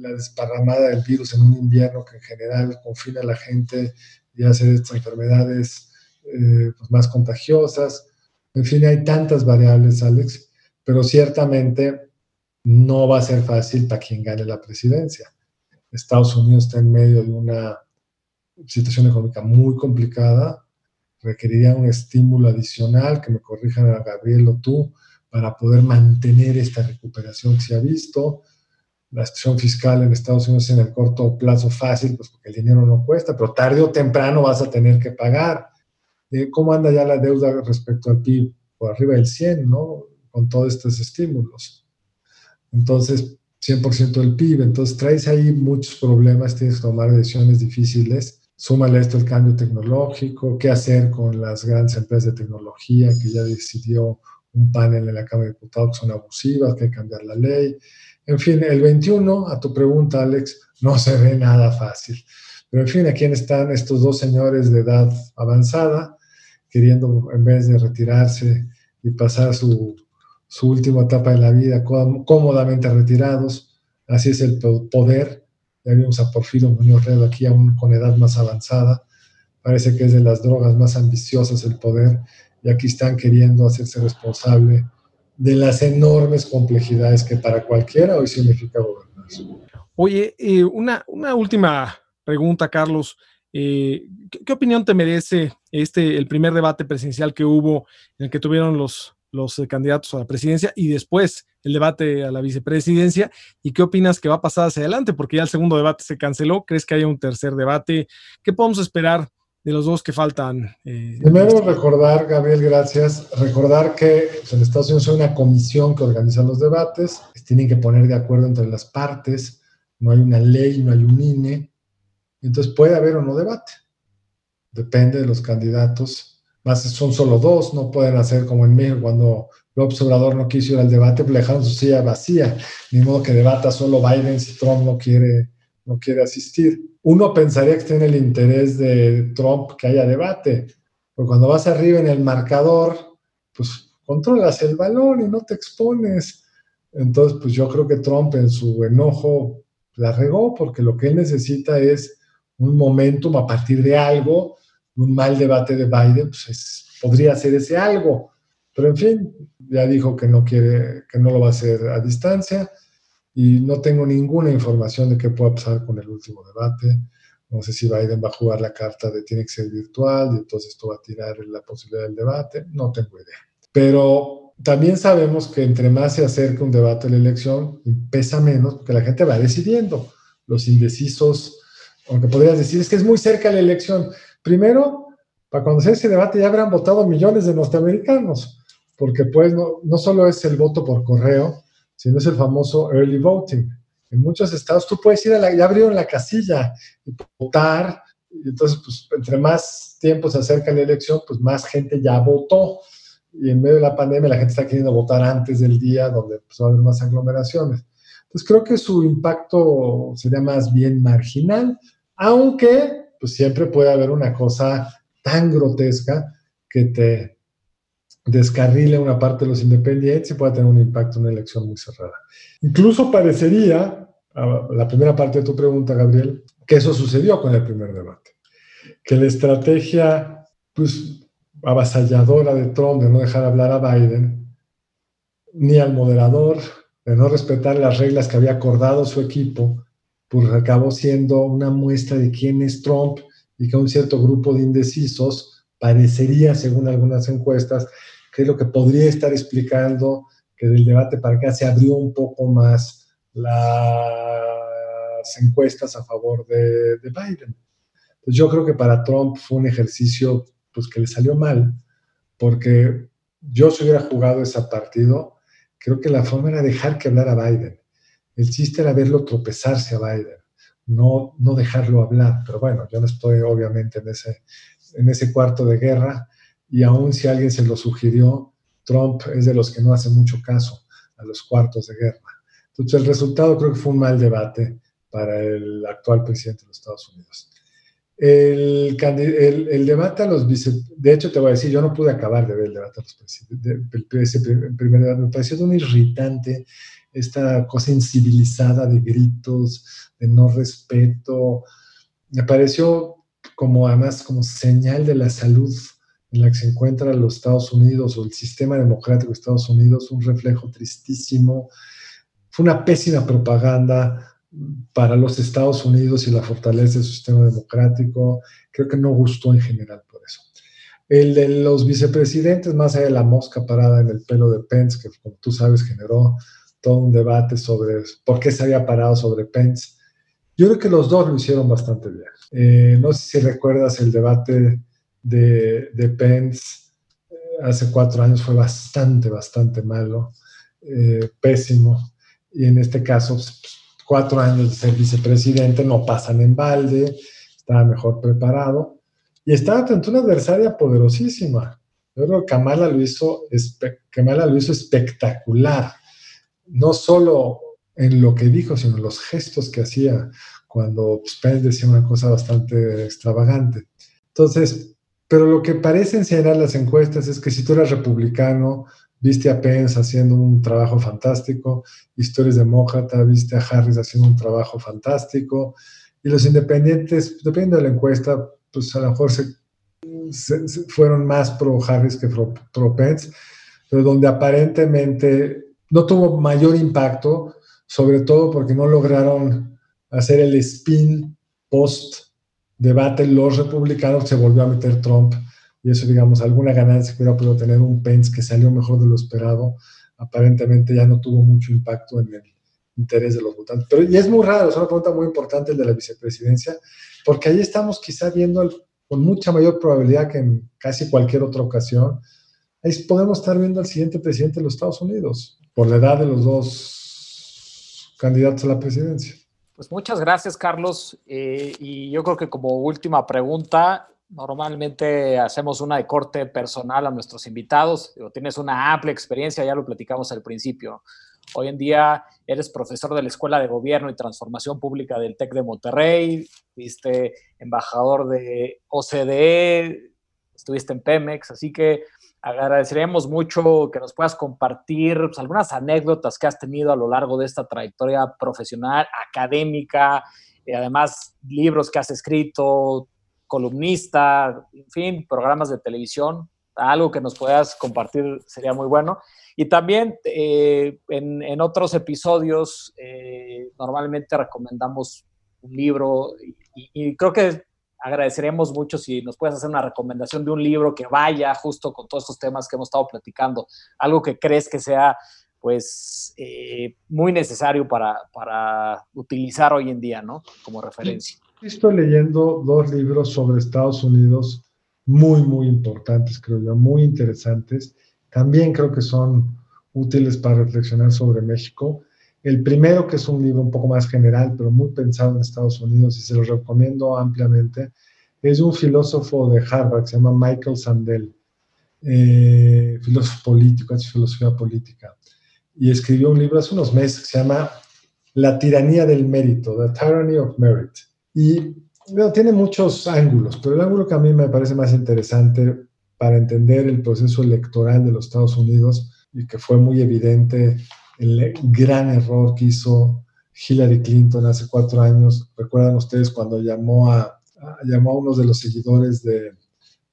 la desparramada del virus en un invierno que en general confina a la gente y hace estas enfermedades eh, pues, más contagiosas. En fin, hay tantas variables, Alex, pero ciertamente no va a ser fácil para quien gane la presidencia. Estados Unidos está en medio de una situación económica muy complicada, requeriría un estímulo adicional, que me corrijan a Gabriel o tú, para poder mantener esta recuperación que se ha visto. La situación fiscal en Estados Unidos en el corto plazo fácil, pues porque el dinero no cuesta, pero tarde o temprano vas a tener que pagar. Eh, ¿Cómo anda ya la deuda respecto al PIB? Por arriba del 100, ¿no? Con todos estos estímulos. Entonces, 100% del PIB. Entonces, traes ahí muchos problemas, tienes que tomar decisiones difíciles Súmale esto el cambio tecnológico, qué hacer con las grandes empresas de tecnología que ya decidió un panel en la Cámara de Diputados que son abusivas, que hay que cambiar la ley. En fin, el 21, a tu pregunta, Alex, no se ve nada fácil. Pero en fin, aquí están estos dos señores de edad avanzada, queriendo en vez de retirarse y pasar su, su última etapa de la vida cómodamente retirados, así es el poder, ya vimos a Porfirio Muñoz Ledo aquí aún con edad más avanzada. Parece que es de las drogas más ambiciosas el poder y aquí están queriendo hacerse responsable de las enormes complejidades que para cualquiera hoy significa gobernar. Oye, eh, una, una última pregunta, Carlos. Eh, ¿qué, opinión te merece este el primer debate presidencial que hubo en el que tuvieron los, los eh, candidatos a la presidencia y después el debate a la vicepresidencia. ¿Y qué opinas que va a pasar hacia adelante? Porque ya el segundo debate se canceló. ¿Crees que haya un tercer debate? ¿Qué podemos esperar de los dos que faltan? Eh, Primero recordar, Gabriel, gracias, recordar que pues, en Estados Unidos hay una comisión que organiza los debates, tienen que poner de acuerdo entre las partes, no hay una ley, no hay un INE, entonces puede haber o no debate, depende de los candidatos. Más son solo dos, no pueden hacer como en México cuando López Obrador no quiso ir al debate, pues le dejaron su silla vacía, ni modo que debata solo Biden si Trump no quiere, no quiere asistir. Uno pensaría que tiene el interés de Trump que haya debate, porque cuando vas arriba en el marcador, pues controlas el balón y no te expones. Entonces, pues yo creo que Trump en su enojo la regó, porque lo que él necesita es un momentum a partir de algo un mal debate de Biden, pues podría ser ese algo. Pero en fin, ya dijo que no quiere, que no lo va a hacer a distancia y no tengo ninguna información de qué pueda pasar con el último debate. No sé si Biden va a jugar la carta de tiene que ser virtual y entonces esto va a tirar la posibilidad del debate. No tengo idea. Pero también sabemos que entre más se acerca un debate a la elección, pesa menos porque la gente va decidiendo. Los indecisos, aunque podrías decir, es que es muy cerca la elección. Primero, para cuando se ese debate ya habrán votado millones de norteamericanos, porque pues no, no solo es el voto por correo, sino es el famoso early voting. En muchos estados tú puedes ir a la, ya abrieron la casilla y votar, y entonces pues entre más tiempo se acerca la elección, pues más gente ya votó. Y en medio de la pandemia la gente está queriendo votar antes del día donde pues, va a haber más aglomeraciones. Entonces creo que su impacto sería más bien marginal, aunque pues siempre puede haber una cosa tan grotesca que te, descarrile una parte de los independientes y pueda tener un impacto en una elección muy cerrada. Incluso parecería, la primera parte de tu pregunta, Gabriel, que eso sucedió con el primer debate, que la estrategia pues, avasalladora de Trump de no dejar hablar a Biden, ni al moderador, de no respetar las reglas que había acordado su equipo, pues acabó siendo una muestra de quién es Trump y que un cierto grupo de indecisos parecería, según algunas encuestas, que es lo que podría estar explicando que del debate para acá se abrió un poco más las encuestas a favor de, Biden. Pues yo creo que para Trump fue un ejercicio pues, que le salió mal, porque yo si hubiera jugado ese partido, creo que la forma era dejar que hablara Biden. El chiste era verlo tropezarse a Biden, no, no dejarlo hablar. Pero bueno, yo no estoy obviamente en ese, en ese cuarto de guerra y aún si alguien se lo sugirió, Trump es de los que no hace mucho caso a los cuartos de guerra. Entonces el resultado creo que fue un mal debate para el actual presidente de los Estados Unidos. El, el, debate a los vice... De hecho, te voy a decir, yo no pude acabar de ver el debate a los presidentes. El primer debate me pareció un irritante, esta cosa incivilizada de gritos, de no respeto. Me pareció como además como señal de la salud en la que se encuentra los Estados Unidos o el sistema democrático de Estados Unidos, un reflejo tristísimo. Fue una pésima propaganda para los Estados Unidos y la fortaleza del sistema democrático. Creo que no gustó en general por eso. El de los vicepresidentes, más allá de la mosca parada en el pelo de Pence, que como tú sabes generó todo un debate sobre por qué se había parado sobre Pence. Yo creo que los dos lo hicieron bastante bien. Eh, no sé si recuerdas el debate de, de Pence eh, hace cuatro años fue bastante, bastante malo, eh, pésimo. Y en este caso, pues, cuatro años de ser vicepresidente no pasan en balde, estaba mejor preparado y estaba frente a una adversaria poderosísima. Yo creo que Kamala lo hizo, Kamala lo hizo espectacular, no solo en lo que dijo, sino en los gestos que hacía cuando pues, Pence decía una cosa bastante extravagante. Entonces, pero lo que parece enseñar las encuestas es que si tú eras republicano, viste a Pence haciendo un trabajo fantástico, y si tú eres demócrata, viste a Harris haciendo un trabajo fantástico, y los independientes, dependiendo de la encuesta, pues a lo mejor se, fueron más pro Harris que pro Pence, pero donde aparentemente no tuvo mayor impacto, sobre todo porque no lograron hacer el spin post debate los republicanos, se volvió a meter Trump y eso, digamos, alguna ganancia que hubiera podido tener un Pence que salió mejor de lo esperado, aparentemente ya no tuvo mucho impacto en el interés de los votantes. Pero, y es muy raro, es una pregunta muy importante el de la vicepresidencia, porque ahí estamos quizá viendo con mucha mayor probabilidad que en casi cualquier otra ocasión, ahí podemos estar viendo al siguiente presidente de los Estados Unidos, por la edad de los dos candidatos a la presidencia. Pues muchas gracias, Carlos. Eh, y yo creo que como última pregunta, normalmente hacemos una de corte personal a nuestros invitados. tienes una amplia experiencia, ya lo platicamos al principio. Hoy en día eres profesor de la Escuela de Gobierno y Transformación Pública del TEC de Monterrey, fuiste embajador de OCDE, estuviste en Pemex, así que agradeceríamos mucho que nos puedas compartir pues, algunas anécdotas que has tenido a lo largo de esta trayectoria profesional, académica, y además libros que has escrito, columnista, en fin, programas de televisión, algo que nos puedas compartir sería muy bueno. Y también eh, en, otros episodios eh, normalmente recomendamos un libro y creo que agradeceríamos mucho si nos puedes hacer una recomendación de un libro que vaya justo con todos estos temas que hemos estado platicando, algo que crees que sea pues eh, muy necesario para, para, utilizar hoy en día, ¿no? Como referencia. Estoy leyendo dos libros sobre Estados Unidos muy, muy importantes, creo yo, muy interesantes. También creo que son útiles para reflexionar sobre México. El primero, que es un libro un poco más general, pero muy pensado en Estados Unidos y se lo recomiendo ampliamente, es un filósofo de Harvard, se llama Michael Sandel, eh, filósofo político, es filosofía política, y escribió un libro hace unos meses que se llama La tiranía del mérito, The Tyranny of Merit. Y tiene muchos ángulos, pero el ángulo que a mí me parece más interesante para entender el proceso electoral de los Estados Unidos y que fue muy evidente el gran error que hizo Hillary Clinton hace cuatro años. Recuerdan ustedes cuando llamó a, llamó a unos de los seguidores de,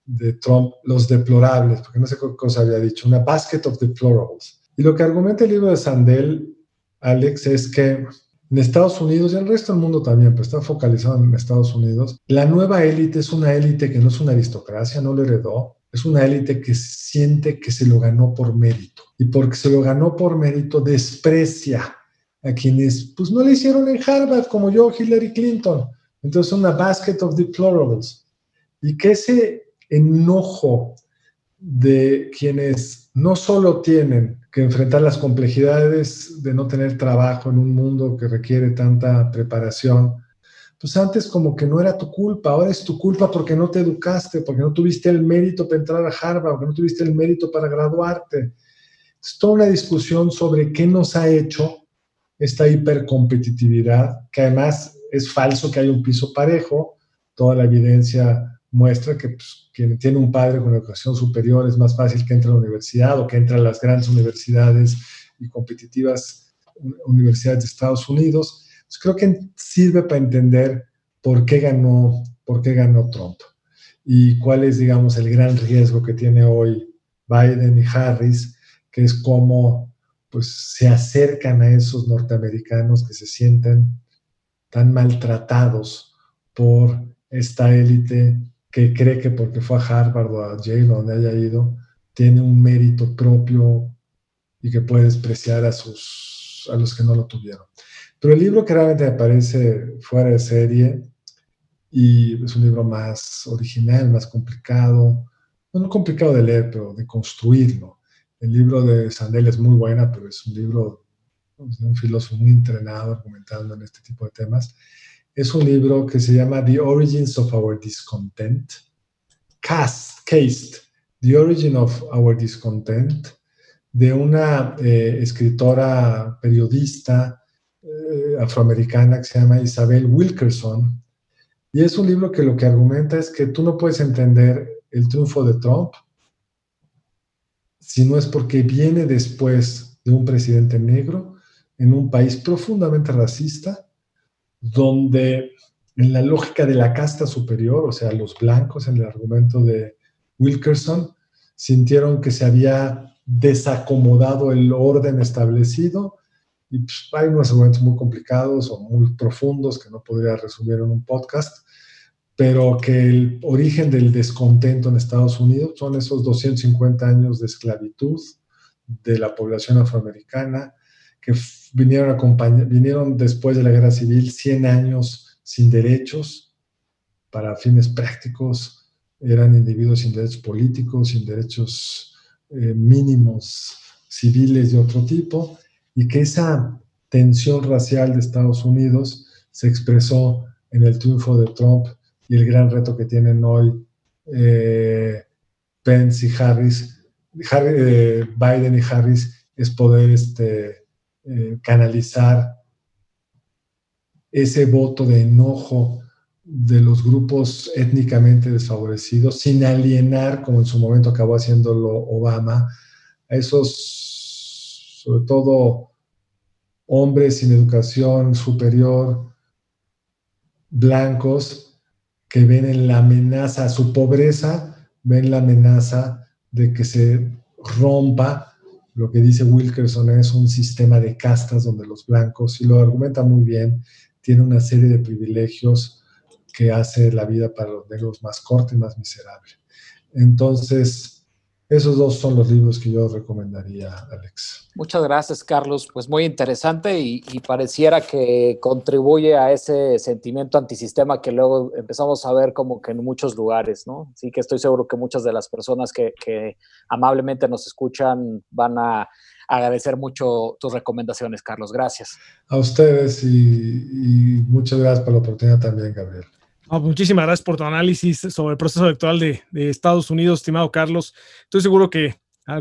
de Trump los deplorables, porque no sé qué cosa había dicho, una basket of deplorables. Y lo que argumenta el libro de Sandel, Alex, es que en Estados Unidos y en el resto del mundo también, pero está focalizado en Estados Unidos, la nueva élite es una élite que no es una aristocracia, no lo heredó, es una élite que siente que se lo ganó por mérito. Y porque se lo ganó por mérito, desprecia a quienes pues no le hicieron en Harvard, como yo, Hillary Clinton. Entonces, una basket of deplorables. Y que ese enojo de quienes no solo tienen que enfrentar las complejidades de no tener trabajo en un mundo que requiere tanta preparación, pues antes como que no era tu culpa, ahora es tu culpa porque no te educaste, porque no tuviste el mérito para entrar a Harvard, porque no tuviste el mérito para graduarte. Es toda una discusión sobre qué nos ha hecho esta hipercompetitividad, que además es falso que haya un piso parejo, toda la evidencia muestra que pues, quien tiene un padre con educación superior es más fácil que entre a la universidad o que entre a las grandes universidades y competitivas universidades de Estados Unidos. Pues, creo que sirve para entender por qué ganó, por qué ganó Trump y cuál es, digamos, el gran riesgo que tiene hoy Biden y Harris, que es cómo pues, se acercan a esos norteamericanos que se sienten tan maltratados por esta élite que cree que porque fue a Harvard o a Yale, donde haya ido, tiene un mérito propio y que puede despreciar a, sus, a los que no lo tuvieron. Pero el libro que realmente me parece fuera de serie y es un libro más original, más complicado, no complicado de leer, pero de construirlo. El libro de Sandel es muy buena, pero es un libro de un filósofo muy entrenado argumentando en este tipo de temas es un libro que se llama The Origins of Our Discontent. Cast, Cased, The Origin of Our Discontent, de una eh, escritora periodista eh, afroamericana que se llama Isabel Wilkerson. Y es un libro que lo que argumenta es que tú no puedes entender el triunfo de Trump si no es porque viene después de un presidente negro en un país profundamente racista donde en la lógica de la casta superior, o sea, los blancos en el argumento de Wilkerson, sintieron que se había desacomodado el orden establecido y pues, hay unos argumentos muy complicados o muy profundos que no podría resumir en un podcast, pero que el origen del descontento en Estados Unidos son esos 250 años de esclavitud de la población afroamericana, que vinieron, vinieron después de la guerra civil 100 años sin derechos, para fines prácticos, eran individuos sin derechos políticos, sin derechos eh, mínimos civiles de otro tipo, y que esa tensión racial de Estados Unidos se expresó en el triunfo de Trump y el gran reto que tienen hoy eh, Pence y Harris, eh, Biden y Harris, es poder este, eh, canalizar ese voto de enojo de los grupos étnicamente desfavorecidos sin alienar, como en su momento acabó haciéndolo Obama, a esos, sobre todo, hombres sin educación superior, blancos, que ven en la amenaza, su pobreza, ven la amenaza de que se rompa lo que dice Wilkerson es un sistema de castas donde los blancos, y lo argumenta muy bien, tiene una serie de privilegios que hace la vida para los negros más corta y más miserable. Entonces, esos dos son los libros que yo recomendaría, Alex. Muchas gracias, Carlos. Pues muy interesante y, pareciera que contribuye a ese sentimiento antisistema que luego empezamos a ver como que en muchos lugares, ¿no? Así que estoy seguro que muchas de las personas que, amablemente nos escuchan van a agradecer mucho tus recomendaciones, Carlos. Gracias. A ustedes y, y muchas gracias por la oportunidad también, Gabriel. Muchísimas gracias por tu análisis sobre el proceso electoral de, Estados Unidos, estimado Carlos. Estoy seguro que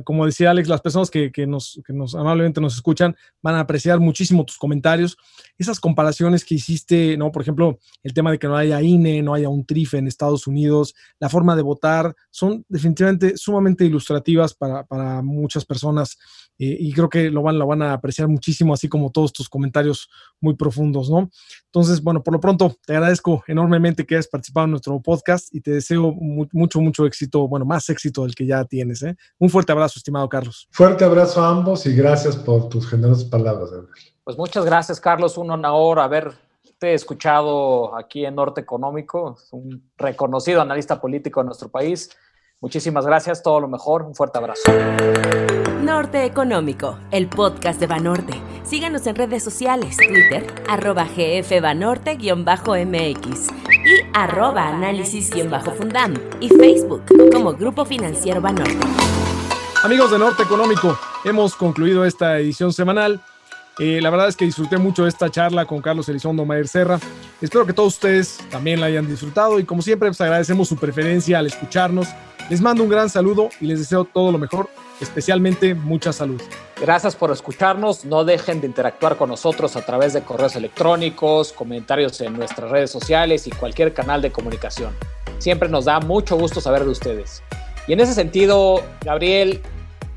como decía Alex, las personas que, nos, que nos amablemente nos escuchan van a apreciar muchísimo tus comentarios. Esas comparaciones que hiciste, ¿no? Por ejemplo, el tema de que no haya INE, no haya un TRIFE en Estados Unidos, la forma de votar, son definitivamente sumamente ilustrativas para, para muchas personas eh, y creo que lo van, lo van a apreciar muchísimo, así como todos tus comentarios muy profundos, ¿no? Entonces, bueno, por lo pronto, te agradezco enormemente que hayas participado en nuestro podcast y te deseo mucho, mucho éxito, bueno, más éxito del que ya tienes, ¿eh? Un fuerte abrazo, estimado Carlos. Fuerte abrazo a ambos y gracias por tus generosas palabras, Pues muchas gracias, Carlos. Un honor haberte escuchado aquí en Norte Económico, un reconocido analista político de nuestro país. Muchísimas gracias, todo lo mejor, un fuerte abrazo. Norte Económico, el podcast de Banorte. Síganos en redes sociales, Twitter, arroba gfbanorte-mx y arroba análisis-fundam y Facebook como Grupo Financiero Banorte. Amigos de Norte Económico, hemos concluido esta edición semanal. Eh, la verdad es que disfruté mucho esta charla con Carlos Elizondo Mayer Serra. Espero que todos ustedes también la hayan disfrutado y como siempre, pues agradecemos su preferencia al escucharnos les mando un gran saludo y les deseo todo lo mejor, especialmente mucha salud. Gracias por escucharnos. No dejen de interactuar con nosotros a través de correos electrónicos, comentarios en nuestras redes sociales y cualquier canal de comunicación. Siempre nos da mucho gusto saber de ustedes. Y en ese sentido, Gabriel,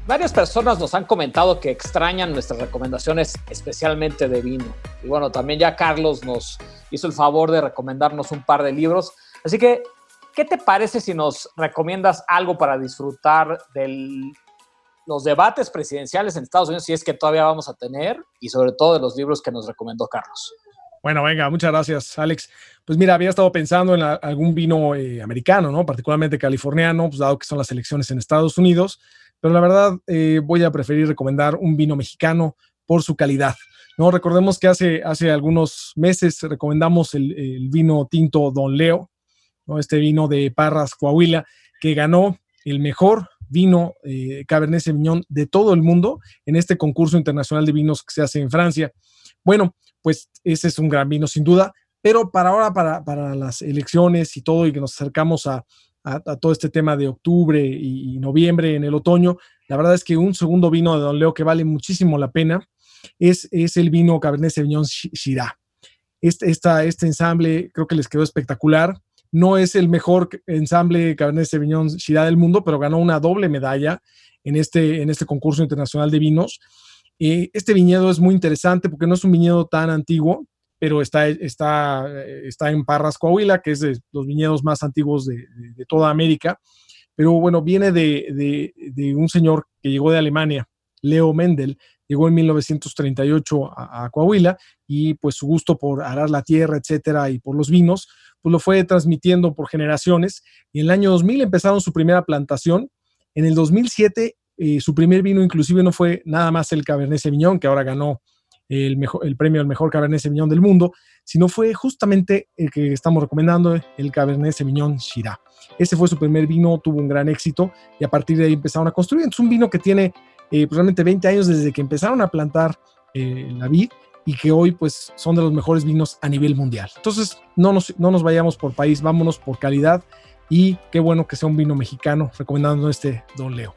varias personas nos han comentado que extrañan nuestras recomendaciones, especialmente de vino. Y bueno, también ya Carlos nos hizo el favor de recomendarnos un par de libros. Así que ¿Qué te parece si nos recomiendas algo para disfrutar de los debates presidenciales en Estados Unidos, si es que todavía vamos a tener, y sobre todo de los libros que nos recomendó Carlos? Bueno, venga, muchas gracias, Alex. Pues mira, había estado pensando en algún vino eh, americano, ¿no? Particularmente californiano, pues dado que son las elecciones en Estados Unidos, pero la verdad eh, voy a preferir recomendar un vino mexicano por su calidad. No, recordemos que hace, hace algunos meses recomendamos el, vino tinto Don Leo, este vino de Parras, Coahuila, que ganó el mejor vino eh, Cabernet Sauvignon de todo el mundo en este concurso internacional de vinos que se hace en Francia. Bueno, pues ese es un gran vino sin duda, pero para ahora, para, las elecciones y todo, y que nos acercamos a, todo este tema de octubre y, noviembre en el otoño, la verdad es que un segundo vino de Don Leo que vale muchísimo la pena es, es el vino Cabernet Sauvignon Shiraz. Este, este ensamble creo que les quedó espectacular. No es el mejor ensamble Cabernet Sauvignon Shiraz del mundo, pero ganó una doble medalla en este, en este concurso internacional de vinos. Este viñedo es muy interesante porque no es un viñedo tan antiguo, pero está, está, está en Parras, Coahuila, que es de los viñedos más antiguos de, toda América. Pero bueno, viene de, de, un señor que llegó de Alemania, Leo Mendel, llegó en 1938 a, a, Coahuila y pues su gusto por arar la tierra, etcétera, y por los vinos, pues lo fue transmitiendo por generaciones. Y en el año 2000 empezaron su primera plantación. En el 2007 eh, su primer vino inclusive no fue nada más el Cabernet Sauvignon, que ahora ganó el, premio al mejor Cabernet Sauvignon del mundo, sino fue justamente el que estamos recomendando, el Cabernet Sauvignon Shiraz. Ese fue su primer vino, tuvo un gran éxito y a partir de ahí empezaron a construir. Es un vino que tiene eh, probablemente 20 años desde que empezaron a plantar eh, la vid y que hoy pues son de los mejores vinos a nivel mundial. Entonces no nos, no nos vayamos por país, vámonos por calidad y qué bueno que sea un vino mexicano recomendando este Don Leo.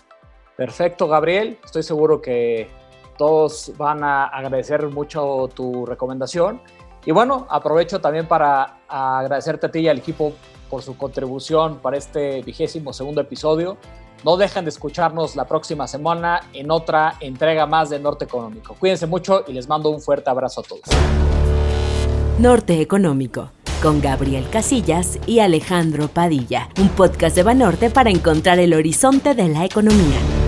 Perfecto, Gabriel. Estoy seguro que todos van a agradecer mucho tu recomendación. Y bueno, aprovecho también para agradecerte a ti y al equipo por su contribución para este vigésimo segundo episodio. No dejen de escucharnos la próxima semana en otra entrega más de Norte Económico. Cuídense mucho y les mando un fuerte abrazo a todos. Norte Económico, con Gabriel Casillas y Alejandro Padilla, un podcast de Banorte para encontrar el horizonte de la economía.